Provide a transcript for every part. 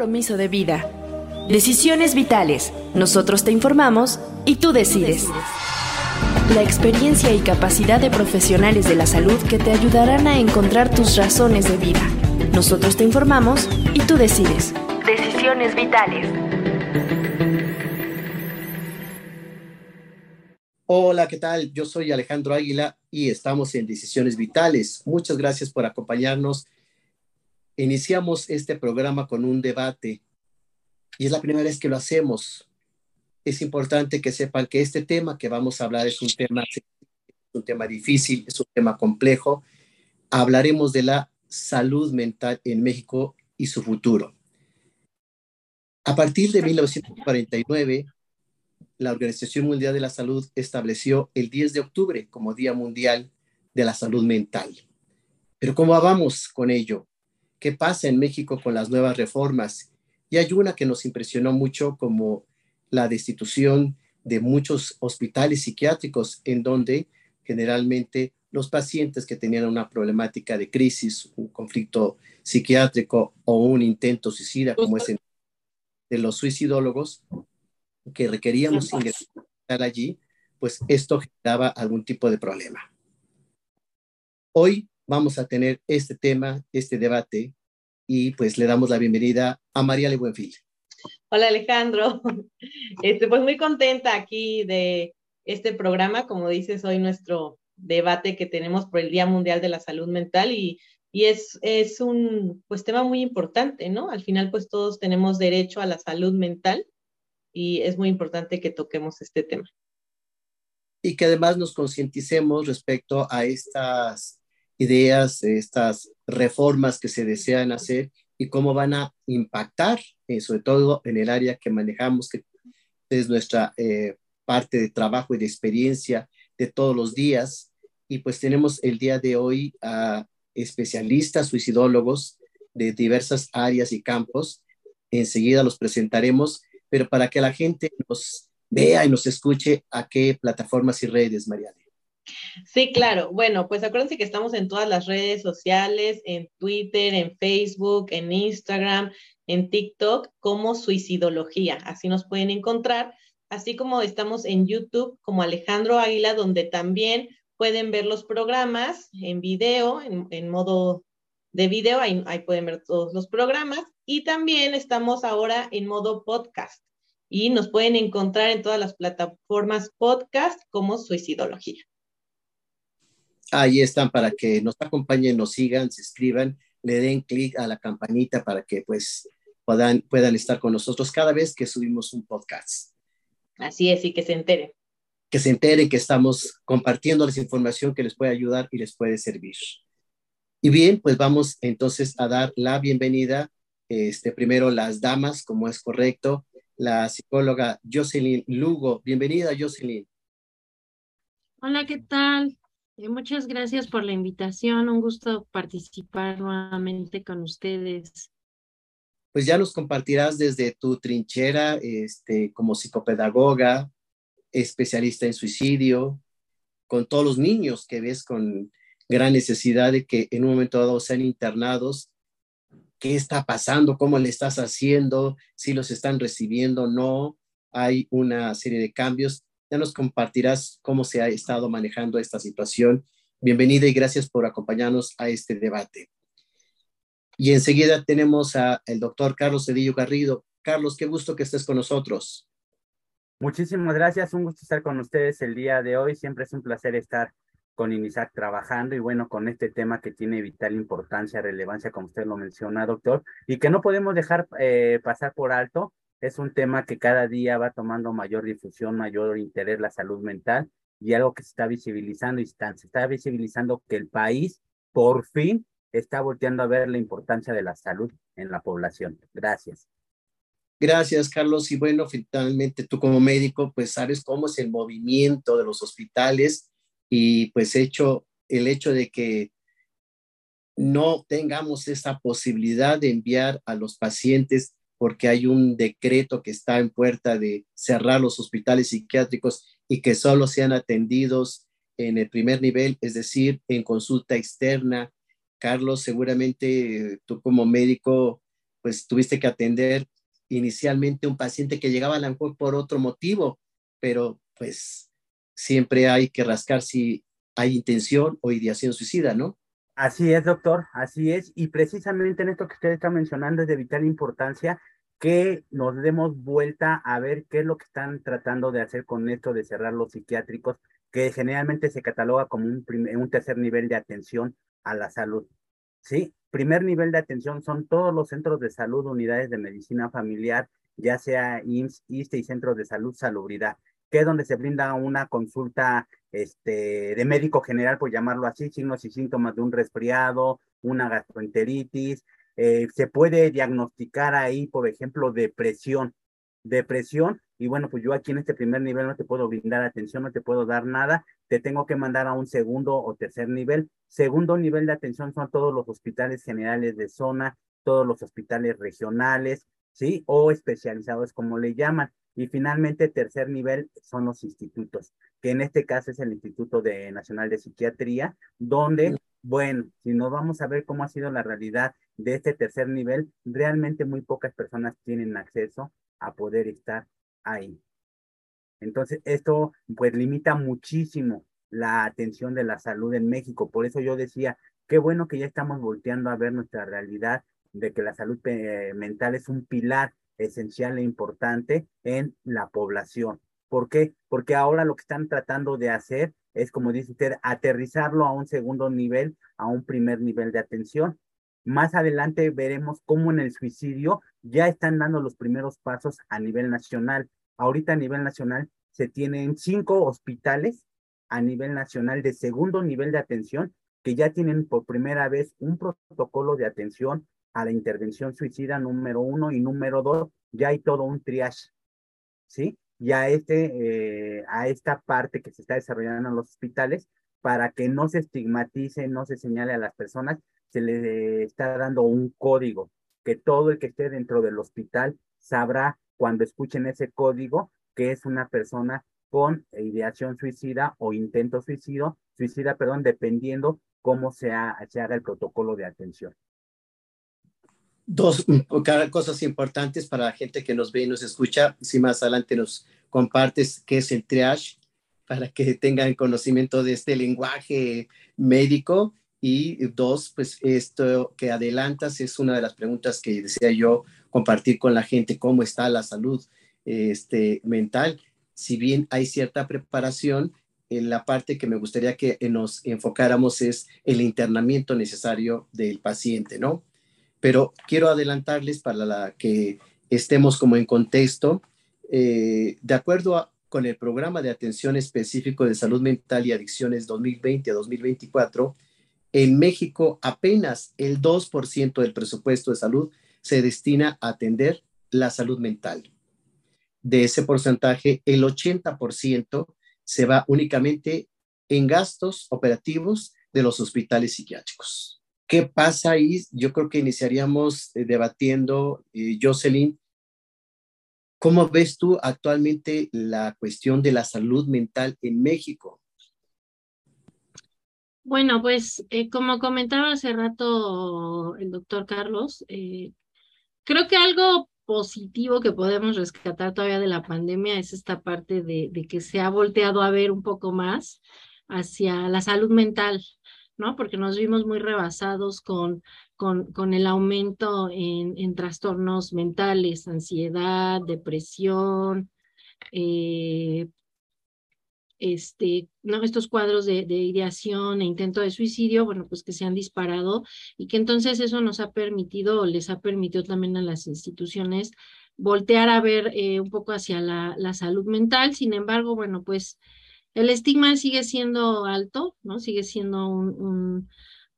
compromiso de vida. Decisiones vitales. Nosotros te informamos y tú decides. La experiencia y capacidad de profesionales de la salud que te ayudarán a encontrar tus razones de vida. Nosotros te informamos y tú decides. Decisiones vitales. Hola, ¿qué tal? Yo soy Alejandro Águila y estamos en Decisiones Vitales. Muchas gracias por acompañarnos. Iniciamos este programa con un debate y es la primera vez que lo hacemos. Es importante que sepan que este tema que vamos a hablar es un tema, un tema difícil, es un tema complejo. Hablaremos de la salud mental en México y su futuro. A partir de 1949, la Organización Mundial de la Salud estableció el 10 de octubre como Día Mundial de la Salud Mental. Pero ¿cómo vamos con ello? ¿Qué pasa en México con las nuevas reformas? Y hay una que nos impresionó mucho como la destitución de muchos hospitales psiquiátricos en donde generalmente los pacientes que tenían una problemática de crisis, un conflicto psiquiátrico o un intento suicida, como es en de los suicidólogos, que requeríamos ingresar allí, pues esto generaba algún tipo de problema. Hoy vamos a tener este tema, este debate, y pues le damos la bienvenida a María Le Buenfil. Hola Alejandro, este, pues muy contenta aquí de este programa, como dices, hoy nuestro debate que tenemos por el Día Mundial de la Salud Mental y, y es, es un pues tema muy importante, ¿no? Al final pues todos tenemos derecho a la salud mental y es muy importante que toquemos este tema. Y que además nos concienticemos respecto a estas ideas, estas reformas que se desean hacer y cómo van a impactar, eh, sobre todo en el área que manejamos, que es nuestra eh, parte de trabajo y de experiencia de todos los días. Y pues tenemos el día de hoy a especialistas suicidólogos de diversas áreas y campos. Enseguida los presentaremos pero para que la gente nos vea y nos escuche a qué plataformas y redes, Mariana. Sí, claro. Bueno, pues acuérdense que estamos en todas las redes sociales, en Twitter, en Facebook, en Instagram, en TikTok, como Suicidología. Así nos pueden encontrar, así como estamos en YouTube como Alejandro Águila, donde también pueden ver los programas en video, en, modo de video, ahí, pueden ver todos los programas. Y también estamos ahora en modo podcast y nos pueden encontrar en todas las plataformas podcast como Suicidología. Ahí están para que nos acompañen, nos sigan, se escriban, le den clic a la campanita para que pues puedan, puedan estar con nosotros cada vez que subimos un podcast. Así es, y que se enteren. Que se enteren que estamos compartiendo la información que les puede ayudar y les puede servir. Y bien, pues vamos entonces a dar la bienvenida este, primero las damas, como es correcto, la psicóloga Jocelyn Lugo. Bienvenida, Jocelyn. Hola, ¿qué tal? Muchas gracias por la invitación. Un gusto participar nuevamente con ustedes. Pues ya nos compartirás desde tu trinchera este, como psicopedagoga, especialista en suicidio, con todos los niños que ves con gran necesidad de que en un momento dado sean internados qué está pasando, cómo le estás haciendo, si los están recibiendo o no. Hay una serie de cambios. Ya nos compartirás cómo se ha estado manejando esta situación. Bienvenida y gracias por acompañarnos a este debate. Y enseguida tenemos al doctor Carlos Cedillo Garrido. Carlos, qué gusto que estés con nosotros. Muchísimas gracias, un gusto estar con ustedes el día de hoy. Siempre es un placer estar con INISAC trabajando y bueno, con este tema que tiene vital importancia, relevancia, como usted lo menciona, doctor, y que no podemos dejar eh, pasar por alto. Es un tema que cada día va tomando mayor difusión, mayor interés, la salud mental, y algo que se está visibilizando y se está visibilizando que el país por fin está volteando a ver la importancia de la salud en la población. Gracias. Gracias, Carlos. Y bueno, finalmente tú como médico, pues sabes cómo es el movimiento de los hospitales y pues hecho el hecho de que no tengamos esa posibilidad de enviar a los pacientes porque hay un decreto que está en puerta de cerrar los hospitales psiquiátricos y que solo sean atendidos en el primer nivel, es decir, en consulta externa. Carlos, seguramente tú como médico pues tuviste que atender inicialmente un paciente que llegaba a lo mejor por otro motivo, pero pues siempre hay que rascar si hay intención o ideación suicida, ¿no? Así es, doctor, así es. Y precisamente en esto que usted está mencionando es de vital importancia que nos demos vuelta a ver qué es lo que están tratando de hacer con esto de cerrar los psiquiátricos, que generalmente se cataloga como un, tercer nivel de atención a la salud. ¿Sí? Primer nivel de atención son todos los centros de salud, unidades de medicina familiar, ya sea IMSS, ISTE y centros de salud, salubridad, que es donde se brinda una consulta este, de médico general, por llamarlo así, signos y síntomas de un resfriado, una gastroenteritis. Eh, se puede diagnosticar ahí, por ejemplo, depresión. Depresión, y bueno, pues yo aquí en este primer nivel no te puedo brindar atención, no te puedo dar nada, te tengo que mandar a un segundo o tercer nivel. Segundo nivel de atención son todos los hospitales generales de zona, todos los hospitales regionales, ¿sí? O especializados, como le llaman. Y finalmente, tercer nivel son los institutos, que en este caso es el Instituto de Nacional de Psiquiatría, donde, bueno, si nos vamos a ver cómo ha sido la realidad de este tercer nivel, realmente muy pocas personas tienen acceso a poder estar ahí. Entonces, esto pues limita muchísimo la atención de la salud en México. Por eso yo decía, qué bueno que ya estamos volteando a ver nuestra realidad de que la salud eh, mental es un pilar esencial e importante en la población. ¿Por qué? Porque ahora lo que están tratando de hacer es, como dice usted, aterrizarlo a un segundo nivel, a un primer nivel de atención. Más adelante veremos cómo en el suicidio ya están dando los primeros pasos a nivel nacional. Ahorita a nivel nacional se tienen cinco hospitales a nivel nacional de segundo nivel de atención que ya tienen por primera vez un protocolo de atención a la intervención suicida número uno y número dos, ya hay todo un triage, ¿sí? Ya este, eh, a esta parte que se está desarrollando en los hospitales, para que no se estigmatice, no se señale a las personas, se le está dando un código, que todo el que esté dentro del hospital sabrá cuando escuchen ese código que es una persona con ideación suicida o intento suicidio, suicida, perdón, dependiendo cómo se haga el protocolo de atención. Dos cosas importantes para la gente que nos ve y nos escucha. Si más adelante nos compartes qué es el triage, para que tengan conocimiento de este lenguaje médico. Y dos, pues esto que adelantas es una de las preguntas que decía yo compartir con la gente, cómo está la salud este, mental. Si bien hay cierta preparación, en la parte que me gustaría que nos enfocáramos es el internamiento necesario del paciente, ¿no? Pero quiero adelantarles para la que estemos como en contexto. Eh, de acuerdo con el programa de atención específico de salud mental y adicciones 2020 a 2024, en México apenas el 2% del presupuesto de salud se destina a atender la salud mental. De ese porcentaje, el 80% se va únicamente en gastos operativos de los hospitales psiquiátricos. ¿Qué pasa ahí? Yo creo que iniciaríamos eh, debatiendo, eh, Jocelyn, ¿cómo ves tú actualmente la cuestión de la salud mental en México? Bueno, pues eh, como comentaba hace rato el doctor Carlos, creo que algo positivo que podemos rescatar todavía de la pandemia es esta parte de que se ha volteado a ver un poco más hacia la salud mental, ¿no? Porque nos vimos muy rebasados con, con, con el aumento en, en, trastornos mentales, ansiedad, depresión, eh, este, ¿no? estos cuadros de, de, ideación e intento de suicidio, bueno, pues que se han disparado y que entonces eso nos ha permitido, les ha permitido también a las instituciones voltear a ver eh, un poco hacia la, la salud mental. Sin embargo, bueno, pues el estigma sigue siendo alto, ¿no? Sigue siendo un,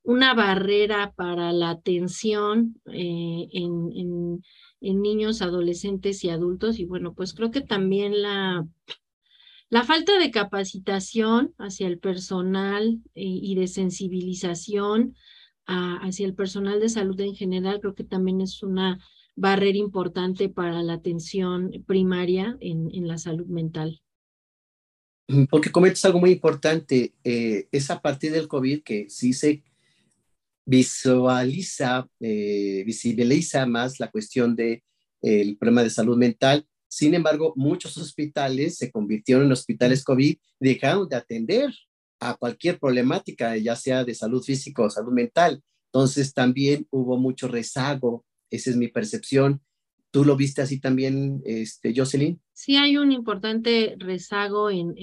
una barrera para la atención eh, en, niños, adolescentes y adultos. Y bueno, pues creo que también la, falta de capacitación hacia el personal eh, y de sensibilización hacia el personal de salud en general, creo que también es una barrera importante para la atención primaria en la salud mental. Porque comentas algo muy importante, eh, es a partir del COVID que sí se visualiza, eh, visibiliza más la cuestión del el problema de salud mental. Sin embargo, muchos hospitales se convirtieron en hospitales COVID y dejaron de atender a cualquier problemática, ya sea de salud física o salud mental. Entonces también hubo mucho rezago, esa es mi percepción. ¿Tú lo viste así también, este, Jocelyn? Sí, hay un importante rezago en,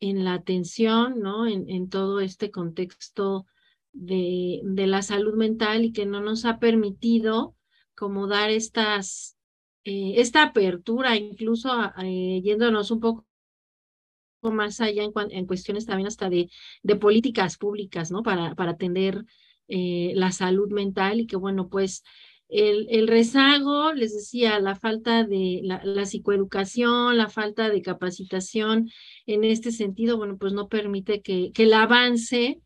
en, la atención, ¿no? En, en todo este contexto de, de, la salud mental y que no nos ha permitido como dar estas, eh, esta apertura, incluso eh, yéndonos un poco más allá en, en, cuestiones también hasta de, de políticas públicas, ¿no? Para, para atender eh, la salud mental y que, bueno, pues el, rezago, les decía, la falta de la, psicoeducación, la falta de capacitación en este sentido, bueno, pues no permite que, que el avance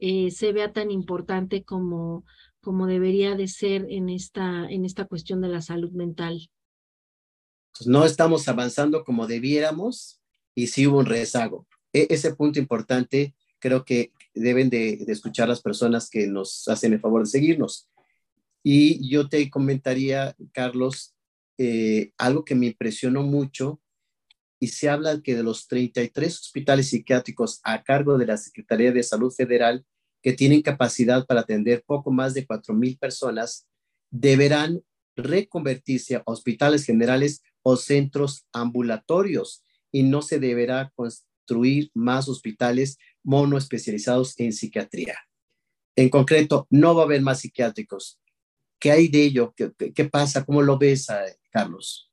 eh, se vea tan importante como, como debería de ser en esta, en esta cuestión de la salud mental. Pues no estamos avanzando como debiéramos y sí hubo un rezago. E ese punto importante creo que deben de, de, escuchar las personas que nos hacen el favor de seguirnos. Y yo te comentaría, Carlos, eh, algo que me impresionó mucho y se habla que de los 33 hospitales psiquiátricos a cargo de la Secretaría de Salud Federal que tienen capacidad para atender poco más de 4.000 personas, deberán reconvertirse a hospitales generales o centros ambulatorios y no se deberá construir más hospitales monoespecializados en psiquiatría. En concreto, no va a haber más psiquiátricos. ¿Qué hay de ello? ¿Qué, pasa? ¿Cómo lo ves, Carlos?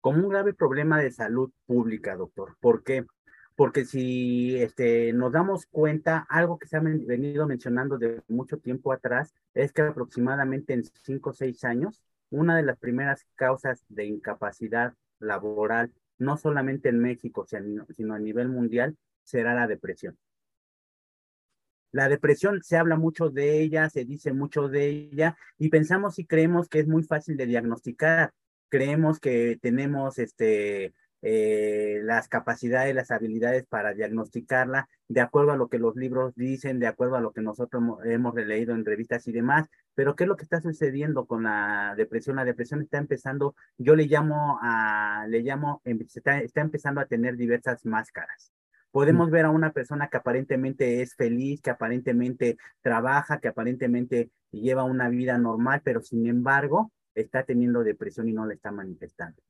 Como un grave problema de salud pública, doctor. ¿Por qué? Porque si este, nos damos cuenta, algo que se ha venido mencionando de mucho tiempo atrás es que aproximadamente en cinco o seis años, una de las primeras causas de incapacidad laboral, no solamente en México, sino a nivel mundial, será la depresión. La depresión se habla mucho de ella, se dice mucho de ella y pensamos y creemos que es muy fácil de diagnosticar. Creemos que tenemos este, eh, las capacidades, las habilidades para diagnosticarla de acuerdo a lo que los libros dicen, de acuerdo a lo que nosotros hemos leído en revistas y demás. Pero ¿qué es lo que está sucediendo con la depresión? La depresión está empezando, yo le llamo a, le llamo, está, está empezando a tener diversas máscaras. Podemos ver a una persona que aparentemente es feliz, que aparentemente trabaja, que aparentemente lleva una vida normal, pero sin embargo está teniendo depresión y no la está manifestando.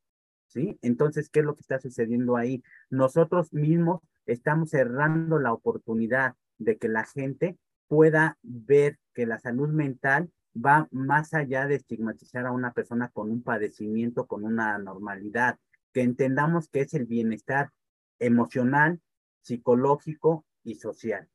¿Sí? Entonces, ¿qué es lo que está sucediendo ahí? Nosotros mismos estamos cerrando la oportunidad de que la gente pueda ver que la salud mental va más allá de estigmatizar a una persona con un padecimiento, con una normalidad, que entendamos que es el bienestar emocional, psicológico y social.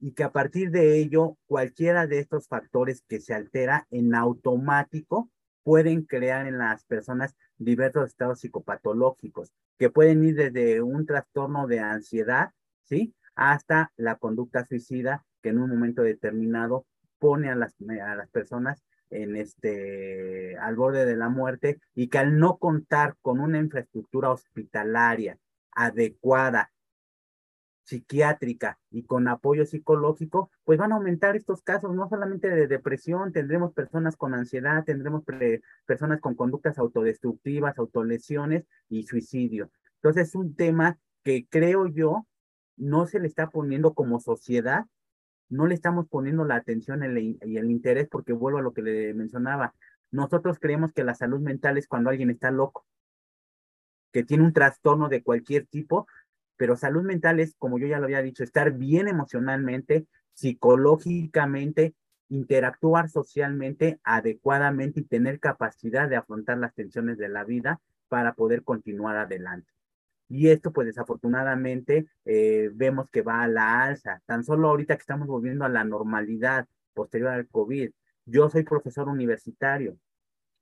Y que a partir de ello, cualquiera de estos factores que se altera en automático pueden crear en las personas diversos estados psicopatológicos, que pueden ir desde un trastorno de ansiedad, ¿sí? Hasta la conducta suicida, que en un momento determinado pone a las, a las personas en este, al borde de la muerte y que al no contar con una infraestructura hospitalaria adecuada psiquiátrica y con apoyo psicológico, pues van a aumentar estos casos, no solamente de depresión, tendremos personas con ansiedad, tendremos personas con conductas autodestructivas, autolesiones y suicidio. Entonces es un tema que creo yo no se le está poniendo como sociedad, no le estamos poniendo la atención y el interés porque vuelvo a lo que le mencionaba. Nosotros creemos que la salud mental es cuando alguien está loco, que tiene un trastorno de cualquier tipo, pero salud mental es, como yo ya lo había dicho, estar bien emocionalmente, psicológicamente, interactuar socialmente adecuadamente y tener capacidad de afrontar las tensiones de la vida para poder continuar adelante. Y esto, pues desafortunadamente, eh, vemos que va a la alza. Tan solo ahorita que estamos volviendo a la normalidad posterior al COVID. Yo soy profesor universitario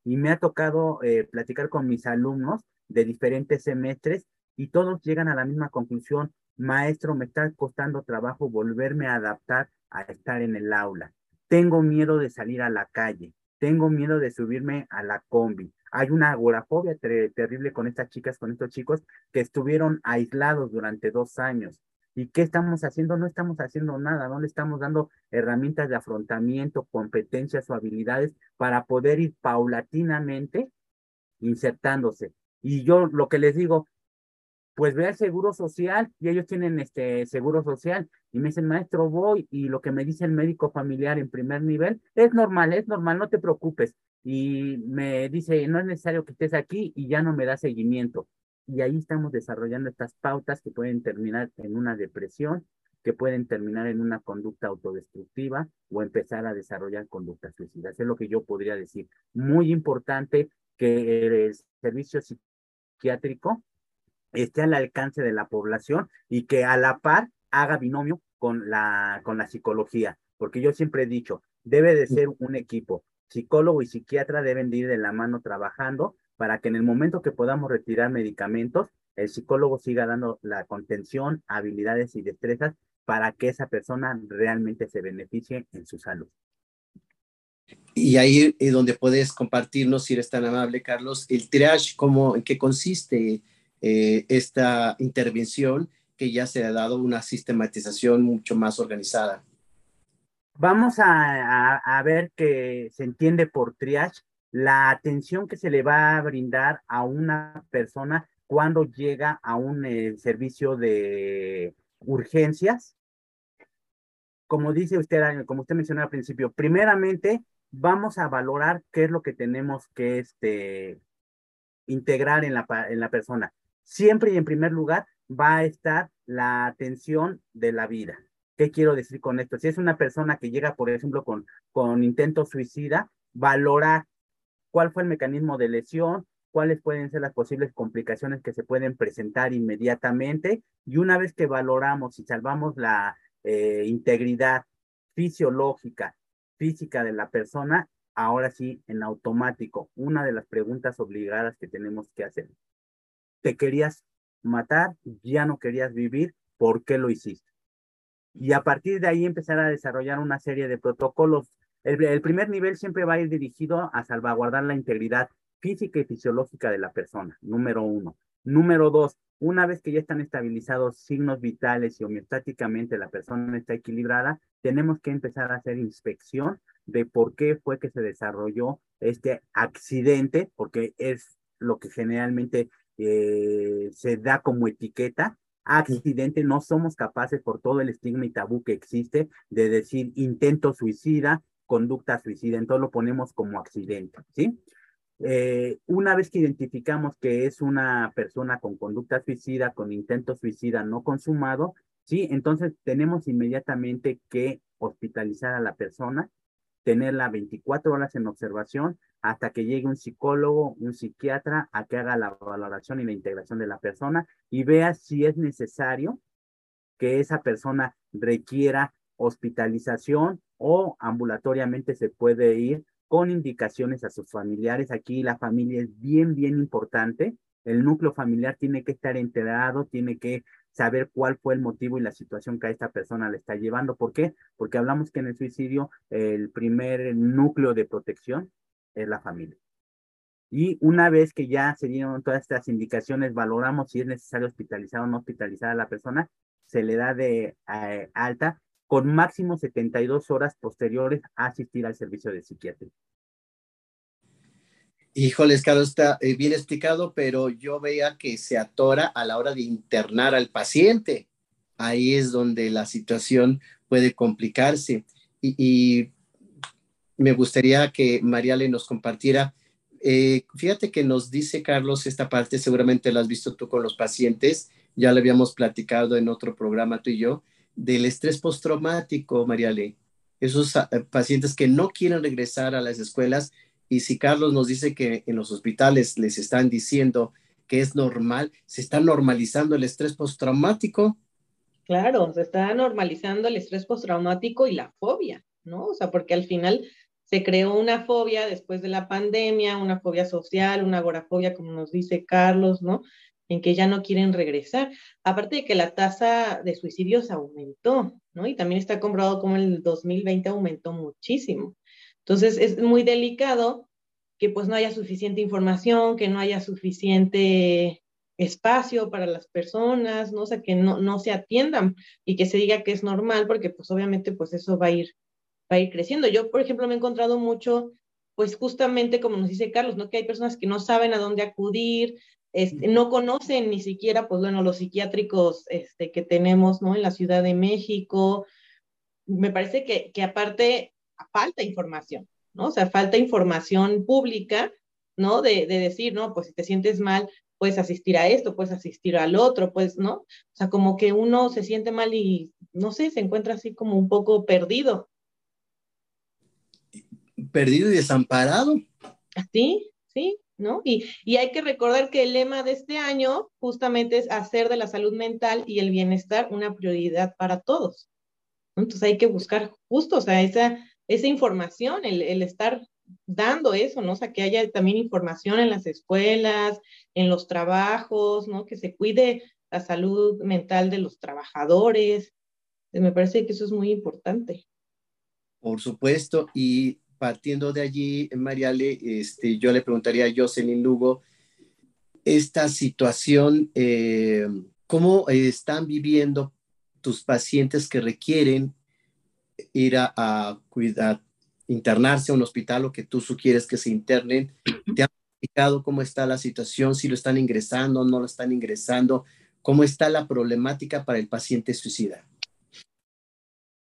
y me ha tocado eh, platicar con mis alumnos de diferentes semestres y todos llegan a la misma conclusión, maestro, me está costando trabajo volverme a adaptar a estar en el aula. Tengo miedo de salir a la calle, tengo miedo de subirme a la combi. Hay una agorafobia ter terrible con estas chicas, con estos chicos que estuvieron aislados durante dos años. ¿Y qué estamos haciendo? No estamos haciendo nada, no le estamos dando herramientas de afrontamiento, competencias o habilidades para poder ir paulatinamente insertándose. Y yo lo que les digo, pues ve al seguro social y ellos tienen este seguro social y me dicen, maestro, voy y lo que me dice el médico familiar en primer nivel es normal, es normal, no te preocupes. Y me dice, no es necesario que estés aquí y ya no me da seguimiento. Y ahí estamos desarrollando estas pautas que pueden terminar en una depresión, que pueden terminar en una conducta autodestructiva o empezar a desarrollar conductas suicidas. Es lo que yo podría decir. Muy importante que el servicio psiquiátrico esté al alcance de la población y que a la par haga binomio con la, con la psicología, porque yo siempre he dicho, debe de ser un equipo. Psicólogo y psiquiatra deben de ir de la mano trabajando para que en el momento que podamos retirar medicamentos, el psicólogo siga dando la contención, habilidades y destrezas para que esa persona realmente se beneficie en su salud. Y ahí es donde puedes compartirnos, si eres tan amable, Carlos, el triage, cómo, en qué consiste eh, esta intervención que ya se ha dado una sistematización mucho más organizada. Vamos a, ver que se entiende por triage la atención que se le va a brindar a una persona cuando llega a un eh, servicio de urgencias. Como dice usted, como usted mencionó al principio, primeramente vamos a valorar qué es lo que tenemos que este, integrar en la, en la persona. Siempre y en primer lugar va a estar la atención de la vida. ¿Qué quiero decir con esto? Si es una persona que llega, por ejemplo, con, con intento suicida, valorar cuál fue el mecanismo de lesión, cuáles pueden ser las posibles complicaciones que se pueden presentar inmediatamente y una vez que valoramos y salvamos la eh, integridad fisiológica física de la persona, ahora sí, en automático, una de las preguntas obligadas que tenemos que hacer. ¿Te querías matar? ¿Ya no querías vivir? ¿Por qué lo hiciste? Y a partir de ahí empezar a desarrollar una serie de protocolos. El, primer nivel siempre va a ir dirigido a salvaguardar la integridad física y fisiológica de la persona, número uno. Número dos, una vez que ya están estabilizados signos vitales y homeostáticamente la persona está equilibrada, tenemos que empezar a hacer inspección de por qué fue que se desarrolló este accidente, porque es lo que generalmente eh, se da como etiqueta. Accidente, no somos capaces por todo el estigma y tabú que existe de decir intento suicida, conducta suicida, entonces lo ponemos como accidente, ¿sí? Eh, una vez que identificamos que es una persona con conducta suicida, con intento suicida no consumado, sí, entonces tenemos inmediatamente que hospitalizar a la persona, tenerla 24 horas en observación hasta que llegue un psicólogo, un psiquiatra a que haga la valoración y la integración de la persona y vea si es necesario que esa persona requiera hospitalización o ambulatoriamente se puede ir con indicaciones a sus familiares. Aquí la familia es bien, bien importante. El núcleo familiar tiene que estar enterado, tiene que saber cuál fue el motivo y la situación que a esta persona le está llevando. ¿Por qué? Porque hablamos que en el suicidio el primer núcleo de protección es la familia. Y una vez que ya se dieron todas estas indicaciones, valoramos si es necesario hospitalizar o no hospitalizar a la persona, se le da de eh, alta con máximo 72 horas posteriores a asistir al servicio de psiquiatría. Híjoles, Carlos, está eh, bien explicado, pero yo veía que se atora a la hora de internar al paciente. Ahí es donde la situación puede complicarse. Y, me gustaría que María le nos compartiera. Eh, fíjate que nos dice Carlos esta parte, seguramente la has visto tú con los pacientes, ya lo habíamos platicado en otro programa tú y yo, del estrés postraumático, Mariale. Esos ah, pacientes que no quieren regresar a las escuelas y si Carlos nos dice que en los hospitales les están diciendo que es normal, se está normalizando el estrés postraumático. Claro, se está normalizando el estrés postraumático y la fobia, ¿no? O sea, porque al final se creó una fobia después de la pandemia, una fobia social, una agorafobia, como nos dice Carlos, ¿no? en que ya no quieren regresar. Aparte de que la tasa de suicidios aumentó, ¿no? Y también está comprobado como el 2020 aumentó muchísimo. Entonces es muy delicado que pues no haya suficiente información, que no haya suficiente espacio para las personas, ¿no? Que no, no se atiendan y que se diga que es normal, porque pues obviamente pues eso va a ir, va a ir creciendo. Yo, por ejemplo, me he encontrado mucho, pues justamente como nos dice Carlos, ¿no? Que hay personas que no saben a dónde acudir, este, no conocen ni siquiera, pues bueno, los psiquiátricos este, que tenemos, ¿no? En la Ciudad de México. Me parece que, que aparte falta información, ¿no? O sea, falta información pública, ¿no? De, de, decir, no, pues si te sientes mal, puedes asistir a esto, puedes asistir al otro, pues, ¿no? O sea, como que uno se siente mal y, no sé, se encuentra así como un poco perdido. Perdido y desamparado. Sí, sí, ¿no? Y, y hay que recordar que el lema de este año justamente es hacer de la salud mental y el bienestar una prioridad para todos. Entonces hay que buscar justo, o sea, esa, esa información, el, estar dando eso, ¿no? O sea, que haya también información en las escuelas, en los trabajos, ¿no? Que se cuide la salud mental de los trabajadores. Me parece que eso es muy importante. Por supuesto, y partiendo de allí, Mariale, este, yo le preguntaría a Jocelyn Lugo, esta situación, eh, ¿cómo están viviendo tus pacientes que requieren ir a, a cuidar, internarse a un hospital o que tú sugieres que se internen. ¿Te han explicado cómo está la situación? Si lo están ingresando, no lo están ingresando. ¿Cómo está la problemática para el paciente suicida?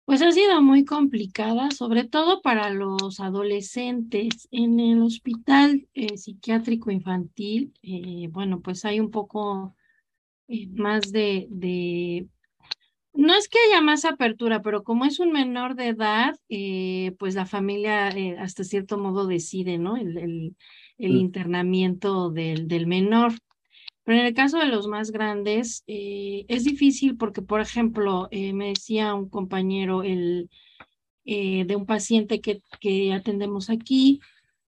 Pues ha sido muy complicada, sobre todo para los adolescentes. En el hospital eh, psiquiátrico infantil, eh, bueno, pues hay un poco eh, más de, de no es que haya más apertura, pero como es un menor de edad, eh, pues la familia eh, hasta cierto modo decide, ¿no? El, el, el mm. internamiento del, del, menor. Pero en el caso de los más grandes, eh, es difícil porque, por ejemplo, me decía un compañero el, de un paciente que, que atendemos aquí,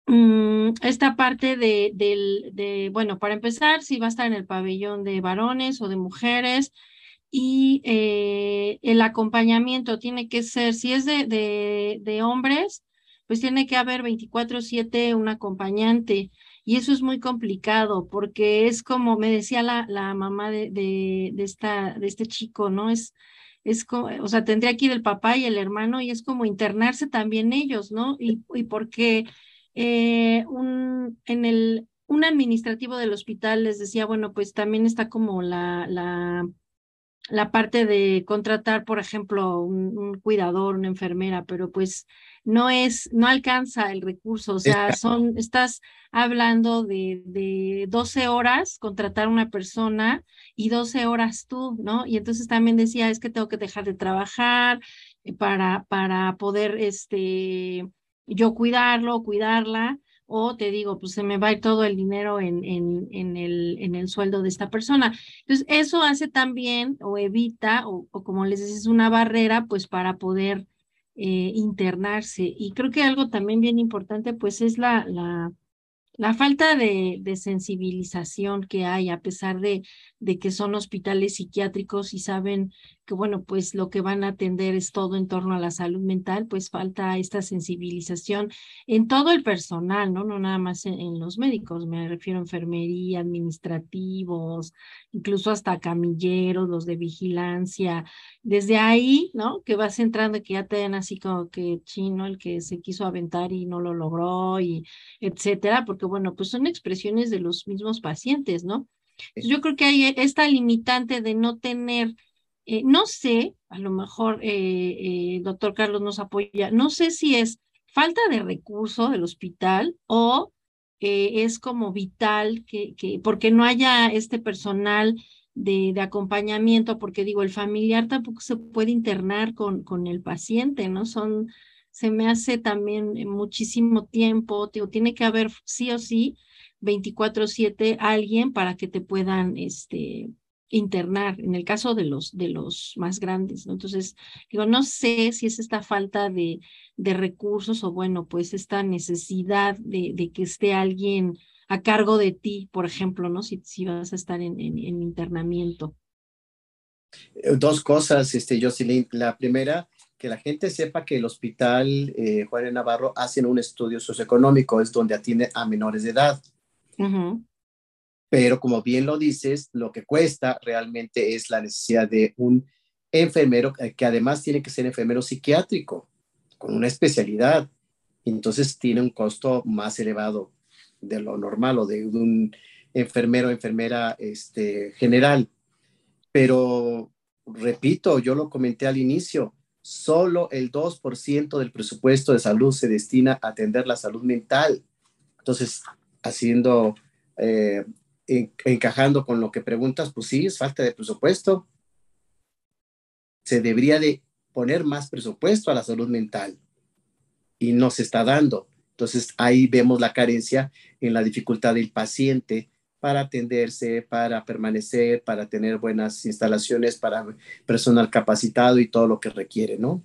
mm, esta parte de, del, de, bueno, para empezar, si va a estar en el pabellón de varones o de mujeres, y eh, el acompañamiento tiene que ser, si es de, de, hombres, pues tiene que haber 24/7 un acompañante. Y eso es muy complicado porque es como me decía la, la mamá de, de, este chico, ¿no? Es, es como, o sea, tendría que ir el papá y el hermano y es como internarse también ellos, ¿no? Y, y porque eh, un, en el, un administrativo del hospital les decía, bueno, pues también está como la la parte de contratar, por ejemplo, un, cuidador, una enfermera, pero pues no es, no alcanza el recurso, o sea, son, estás hablando de, de 12 horas contratar una persona y 12 horas tú, ¿no? Y entonces también decía, es que tengo que dejar de trabajar eh, para, para poder, este, yo cuidarlo, cuidarla, o te digo, pues se me va todo el dinero en, en, en, el, en el sueldo de esta persona. Entonces, eso hace también o evita, o, o como les decía, es una barrera, pues para poder eh, internarse. Y creo que algo también bien importante, pues es la, la, la falta de, de, sensibilización que hay, a pesar de, de, que son hospitales psiquiátricos y saben que, bueno, pues lo que van a atender es todo en torno a la salud mental, pues falta esta sensibilización en todo el personal, ¿no? No nada más en, los médicos, me refiero a enfermería, administrativos, incluso hasta camilleros, los de vigilancia. Desde ahí, ¿no? Que vas entrando, que ya te den así como que chino, el que se quiso aventar y no lo logró, y etcétera, porque, bueno, pues son expresiones de los mismos pacientes, ¿no? Yo creo que hay esta limitante de no tener eh, no sé, a lo mejor eh, eh, doctor Carlos nos apoya, no sé si es falta de recurso del hospital o eh, es como vital que, que, porque no haya este personal de, de, acompañamiento, porque digo, el familiar tampoco se puede internar con, con el paciente, ¿no? Son, se me hace también muchísimo tiempo, digo, tiene que haber sí o sí 24/7 alguien para que te puedan, este, internar en el caso de los de los más grandes entonces digo no sé si es esta falta de, de recursos o bueno pues esta necesidad de, de, que esté alguien a cargo de ti por ejemplo no si, si vas a estar en, en, en internamiento. Eh, dos cosas este Jocelyn la primera que la gente sepa que el hospital eh, Juan de Navarro hace un estudio socioeconómico es donde atiende a menores de edad uh -huh Pero como bien lo dices, lo que cuesta realmente es la necesidad de un enfermero eh, que además tiene que ser enfermero psiquiátrico con una especialidad. Entonces tiene un costo más elevado de lo normal o de un enfermero o enfermera este, general. Pero repito, yo lo comenté al inicio, solo el 2% del presupuesto de salud se destina a atender la salud mental. Entonces, haciendo, eh, encajando con lo que preguntas, pues sí, es falta de presupuesto. Se debería de poner más presupuesto a la salud mental y no se está dando. Entonces, ahí vemos la carencia en la dificultad del paciente para atenderse, para permanecer, para tener buenas instalaciones, para personal capacitado y todo lo que requiere, ¿no?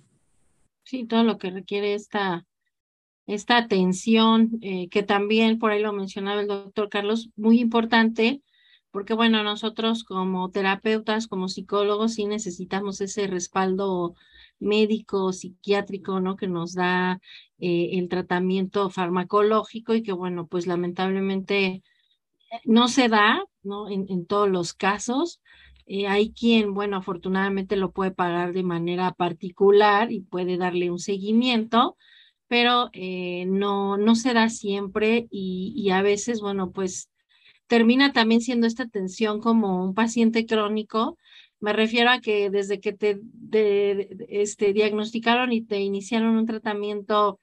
Sí, todo lo que requiere esta, esta atención, eh, que también por ahí lo mencionaba el doctor Carlos, muy importante, porque bueno, nosotros como terapeutas, como psicólogos, sí necesitamos ese respaldo médico, psiquiátrico, ¿no? Que nos da eh, el tratamiento farmacológico y que bueno, pues lamentablemente no se da, ¿no? En, todos los casos. Eh, hay quien, bueno, afortunadamente lo puede pagar de manera particular y puede darle un seguimiento, pero eh, no, no se da siempre y, y, a veces, bueno, pues termina también siendo esta atención como un paciente crónico. Me refiero a que desde que te este, diagnosticaron y te iniciaron un tratamiento,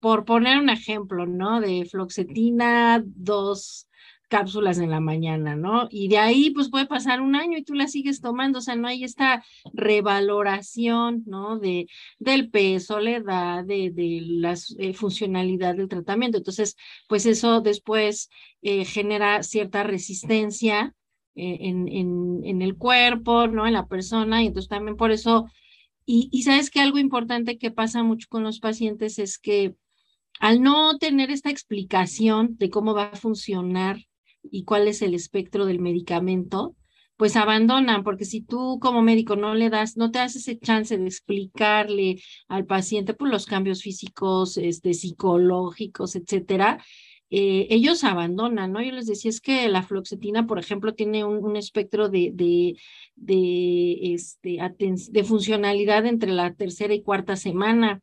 por poner un ejemplo, ¿no? De floxetina, dos cápsulas en la mañana, ¿no? Y de ahí pues puede pasar un año y tú la sigues tomando, o sea, no hay esta revaloración, ¿no? De, del peso, la edad, de, de la eh, funcionalidad del tratamiento. Entonces, pues eso después eh, genera cierta resistencia eh, en, en, el cuerpo, ¿no? En la persona, y entonces también por eso, y sabes que algo importante que pasa mucho con los pacientes es que al no tener esta explicación de cómo va a funcionar y cuál es el espectro del medicamento, pues abandonan, porque si tú como médico no le das, no te das ese chance de explicarle al paciente por pues, los cambios físicos, este, psicológicos, etcétera, eh, ellos abandonan, ¿no? Yo les decía, es que la fluoxetina, por ejemplo, tiene un, un espectro de, de, de, este, de funcionalidad entre la tercera y cuarta semana.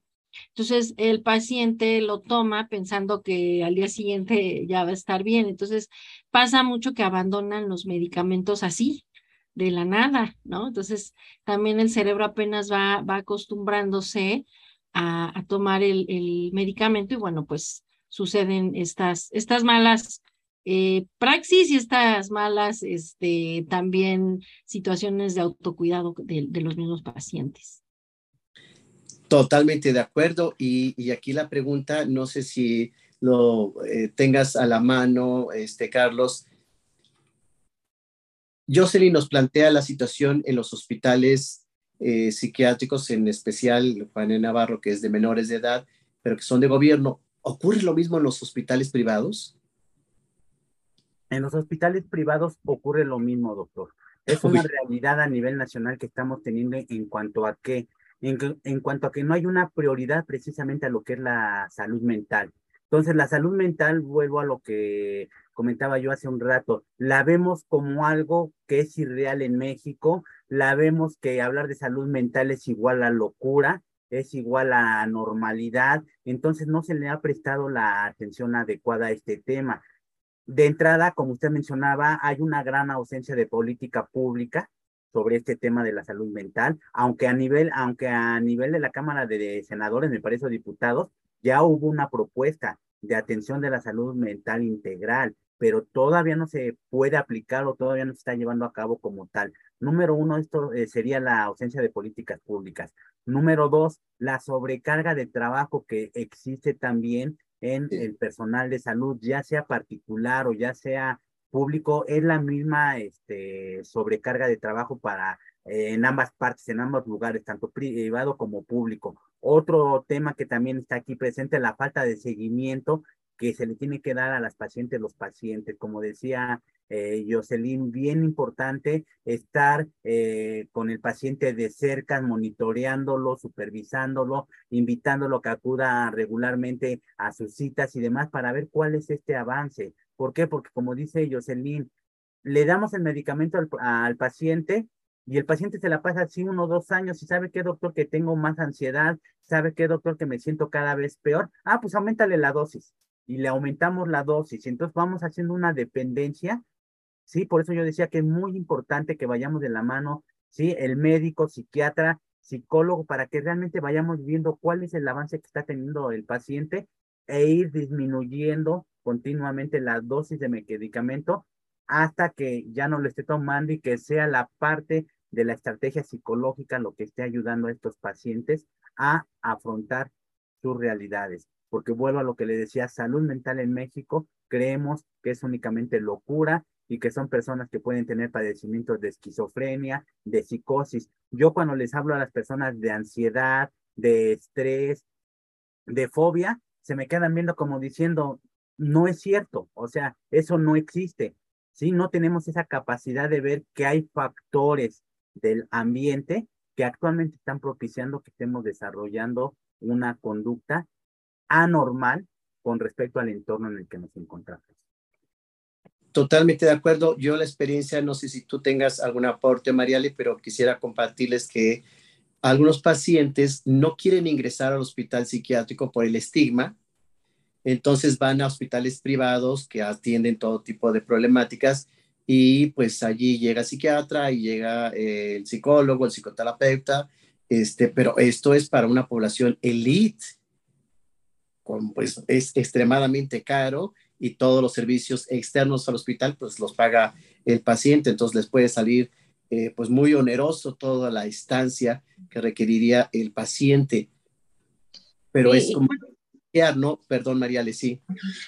Entonces, el paciente lo toma pensando que al día siguiente ya va a estar bien. Entonces, pasa mucho que abandonan los medicamentos así, de la nada, ¿no? Entonces, también el cerebro apenas va, va acostumbrándose a, a tomar el, el, medicamento y bueno, pues suceden estas, estas malas eh, praxis y estas malas este, también situaciones de autocuidado de, de los mismos pacientes. Totalmente de acuerdo. Y, aquí la pregunta, no sé si lo eh, tengas a la mano, este, Carlos. Jocelyn nos plantea la situación en los hospitales eh, psiquiátricos, en especial Juan Navarro, que es de menores de edad, pero que son de gobierno. ¿Ocurre lo mismo en los hospitales privados? En los hospitales privados ocurre lo mismo, doctor. Es una realidad a nivel nacional que estamos teniendo en cuanto a que en, cuanto a que no hay una prioridad precisamente a lo que es la salud mental. Entonces, la salud mental, vuelvo a lo que comentaba yo hace un rato, la vemos como algo que es irreal en México, la vemos que hablar de salud mental es igual a locura, es igual a normalidad, entonces no se le ha prestado la atención adecuada a este tema. De entrada, como usted mencionaba, hay una gran ausencia de política pública sobre este tema de la salud mental, aunque a nivel, aunque a nivel de la Cámara de Senadores, me parece, diputados, ya hubo una propuesta de atención de la salud mental integral, pero todavía no se puede aplicar o todavía no se está llevando a cabo como tal. Número uno, esto eh, sería la ausencia de políticas públicas. Número dos, la sobrecarga de trabajo que existe también en el personal de salud, ya sea particular o ya sea público es la misma este, sobrecarga de trabajo para eh, en ambas partes, en ambos lugares, tanto privado como público. Otro tema que también está aquí presente, la falta de seguimiento que se le tiene que dar a las pacientes, los pacientes. Como decía eh, Jocelyn, bien importante estar eh, con el paciente de cerca, monitoreándolo, supervisándolo, invitándolo a que acuda regularmente a sus citas y demás para ver cuál es este avance. ¿Por qué? Porque como dice Jocelyn, le damos el medicamento al, al paciente y el paciente se la pasa así uno o dos años y sabe qué doctor que tengo más ansiedad, sabe qué doctor que me siento cada vez peor, ah, pues aumentale la dosis y le aumentamos la dosis. Entonces vamos haciendo una dependencia, ¿sí? Por eso yo decía que es muy importante que vayamos de la mano, ¿sí? El médico, psiquiatra, psicólogo, para que realmente vayamos viendo cuál es el avance que está teniendo el paciente e ir disminuyendo continuamente la dosis de medicamento hasta que ya no lo esté tomando y que sea la parte de la estrategia psicológica lo que esté ayudando a estos pacientes a afrontar sus realidades. Porque vuelvo a lo que le decía, salud mental en México, creemos que es únicamente locura y que son personas que pueden tener padecimientos de esquizofrenia, de psicosis. Yo cuando les hablo a las personas de ansiedad, de estrés, de fobia, se me quedan viendo como diciendo, no es cierto, o sea, eso no existe. ¿sí? No tenemos esa capacidad de ver que hay factores del ambiente que actualmente están propiciando que estemos desarrollando una conducta anormal con respecto al entorno en el que nos encontramos. Totalmente de acuerdo. Yo la experiencia, no sé si tú tengas algún aporte, Mariale, pero quisiera compartirles que algunos pacientes no quieren ingresar al hospital psiquiátrico por el estigma entonces van a hospitales privados que atienden todo tipo de problemáticas y pues allí llega el psiquiatra y llega eh, el psicólogo, el psicoterapeuta, este, pero esto es para una población elite, con, pues es extremadamente caro y todos los servicios externos al hospital pues los paga el paciente, entonces les puede salir eh, pues muy oneroso toda la estancia que requeriría el paciente. Pero es como ¿no? Perdón, María sí.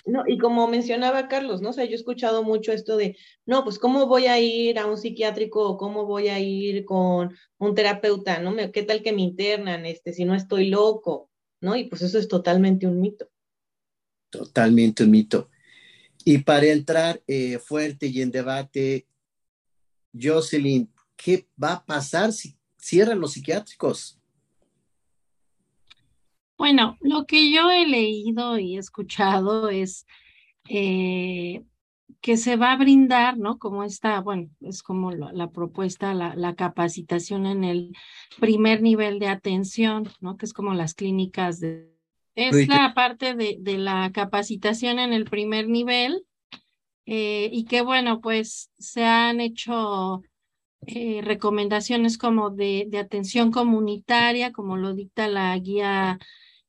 No, y como mencionaba Carlos, ¿no? O sea, yo he escuchado mucho esto de, no, pues, ¿cómo voy a ir a un psiquiátrico o cómo voy a ir con un terapeuta, ¿no? ¿Qué tal que me internan, este, si no estoy loco, ¿no? Y pues eso es totalmente un mito. Totalmente un mito. Y para entrar eh, fuerte y en debate, Jocelyn, ¿qué va a pasar si cierran los psiquiátricos? Bueno, lo que yo he leído y escuchado es eh, que se va a brindar, ¿no? Como está, bueno, es como la, propuesta, la, capacitación en el primer nivel de atención, ¿no? Que es como las clínicas de... Es la parte de, de la capacitación en el primer nivel eh, y que, bueno, pues se han hecho eh, recomendaciones como de, de atención comunitaria, como lo dicta la guía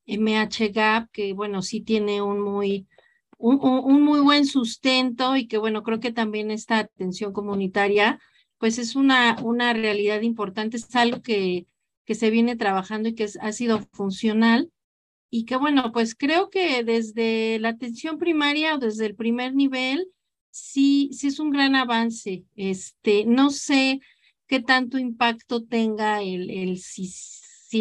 MHGAP, que bueno, sí tiene un muy, un, un, muy buen sustento y que bueno, creo que también esta atención comunitaria, pues es una, una realidad importante, es algo que, que se viene trabajando y que ha sido funcional. Y que bueno, pues creo que desde la atención primaria o desde el primer nivel, sí, sí es un gran avance. Este, no sé qué tanto impacto tenga el, el, si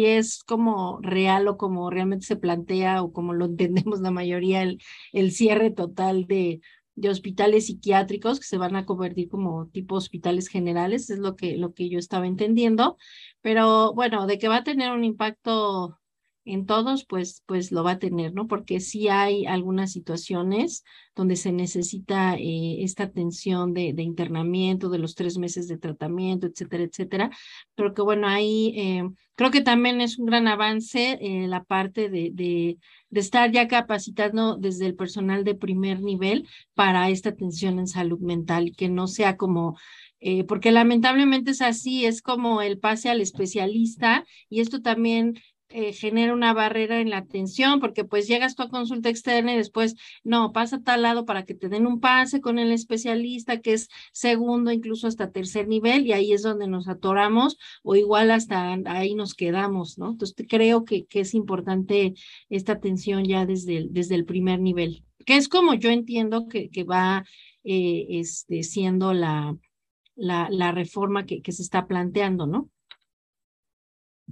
es como real o como realmente se plantea o como lo entendemos la mayoría, el, el cierre total de, de hospitales psiquiátricos que se van a convertir como tipo hospitales generales, es lo que, lo que yo estaba entendiendo, pero bueno, de que va a tener un impacto en todos, pues, pues lo va a tener, ¿no? Porque sí hay algunas situaciones donde se necesita eh, esta atención de, internamiento, de los tres meses de tratamiento, etcétera, etcétera. Pero que bueno, ahí eh, creo que también es un gran avance eh, la parte de, de, estar ya capacitando desde el personal de primer nivel para esta atención en salud mental, que no sea como porque lamentablemente es así, es como el pase al especialista y esto también eh, genera una barrera en la atención, porque pues llegas tú a consulta externa y después, no, pasa a tal lado para que te den un pase con el especialista, que es segundo, incluso hasta tercer nivel, y ahí es donde nos atoramos, o igual hasta ahí nos quedamos, ¿no? Entonces creo que, que es importante esta atención ya desde el, desde el primer nivel, que es como yo entiendo que, que va eh, este, siendo la, la, la reforma que, que se está planteando, ¿no?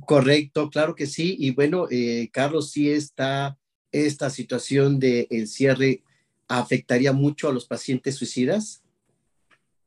Correcto, claro que sí. Y bueno, eh, Carlos, sí está esta situación de el cierre afectaría mucho a los pacientes suicidas.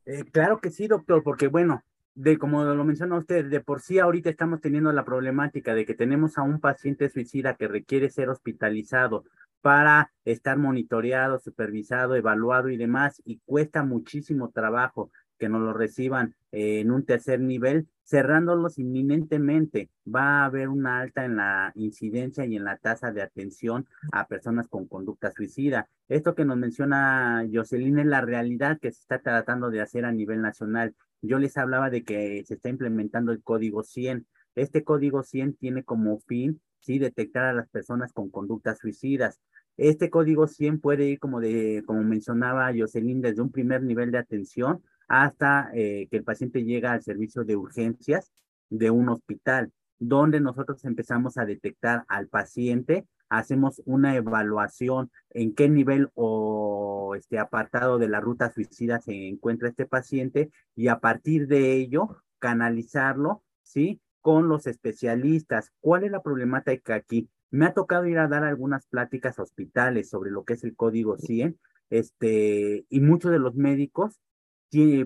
Eh, claro que sí, doctor, porque bueno, de como lo menciona usted, de por sí ahorita estamos teniendo la problemática de que tenemos a un paciente suicida que requiere ser hospitalizado para estar monitoreado, supervisado, evaluado y demás, y cuesta muchísimo trabajo que nos lo reciban en un tercer nivel, cerrándolos inminentemente, va a haber una alta en la incidencia y en la tasa de atención a personas con conducta suicida. Esto que nos menciona Jocelyn es la realidad que se está tratando de hacer a nivel nacional. Yo les hablaba de que se está implementando el código 100. Este código 100 tiene como fin, sí, detectar a las personas con conductas suicidas. Este código 100 puede ir, como, de, como mencionaba Jocelyn, desde un primer nivel de atención hasta eh, que el paciente llega al servicio de urgencias de un hospital, donde nosotros empezamos a detectar al paciente, hacemos una evaluación en qué nivel o este apartado de la ruta suicida se encuentra este paciente y a partir de ello canalizarlo, ¿sí? Con los especialistas. ¿Cuál es la problemática aquí? Me ha tocado ir a dar algunas pláticas a hospitales sobre lo que es el código 100, este, y muchos de los médicos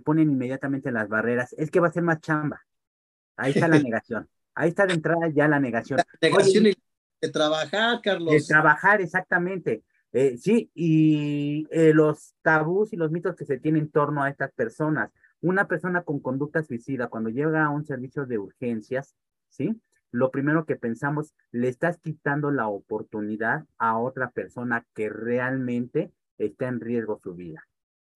ponen inmediatamente las barreras. Es que va a ser más chamba. Ahí está la negación. Ahí está de entrada ya la negación. La negación de trabajar, Carlos. De trabajar, exactamente. Eh, sí, y eh, los tabús y los mitos que se tienen en torno a estas personas. Una persona con conducta suicida, cuando llega a un servicio de urgencias, ¿sí? Lo primero que pensamos, le estás quitando la oportunidad a otra persona que realmente está en riesgo su vida.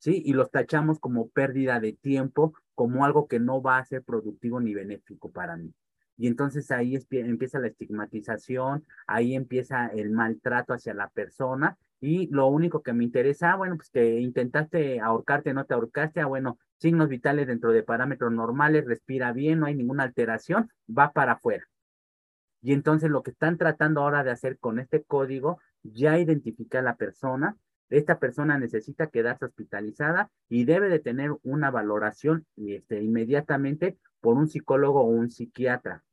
¿Sí? Y los tachamos como pérdida de tiempo, como algo que no va a ser productivo ni benéfico para mí. Y entonces ahí empieza la estigmatización, ahí empieza el maltrato hacia la persona y lo único que me interesa, ah, bueno, pues que intentaste ahorcarte, no te ahorcaste, ah, bueno, signos vitales dentro de parámetros normales, respira bien, no hay ninguna alteración, va para afuera. Y entonces lo que están tratando ahora de hacer con este código, ya identifica a la persona, esta persona necesita quedarse hospitalizada y debe de tener una valoración este, inmediatamente por un psicólogo o un psiquiatra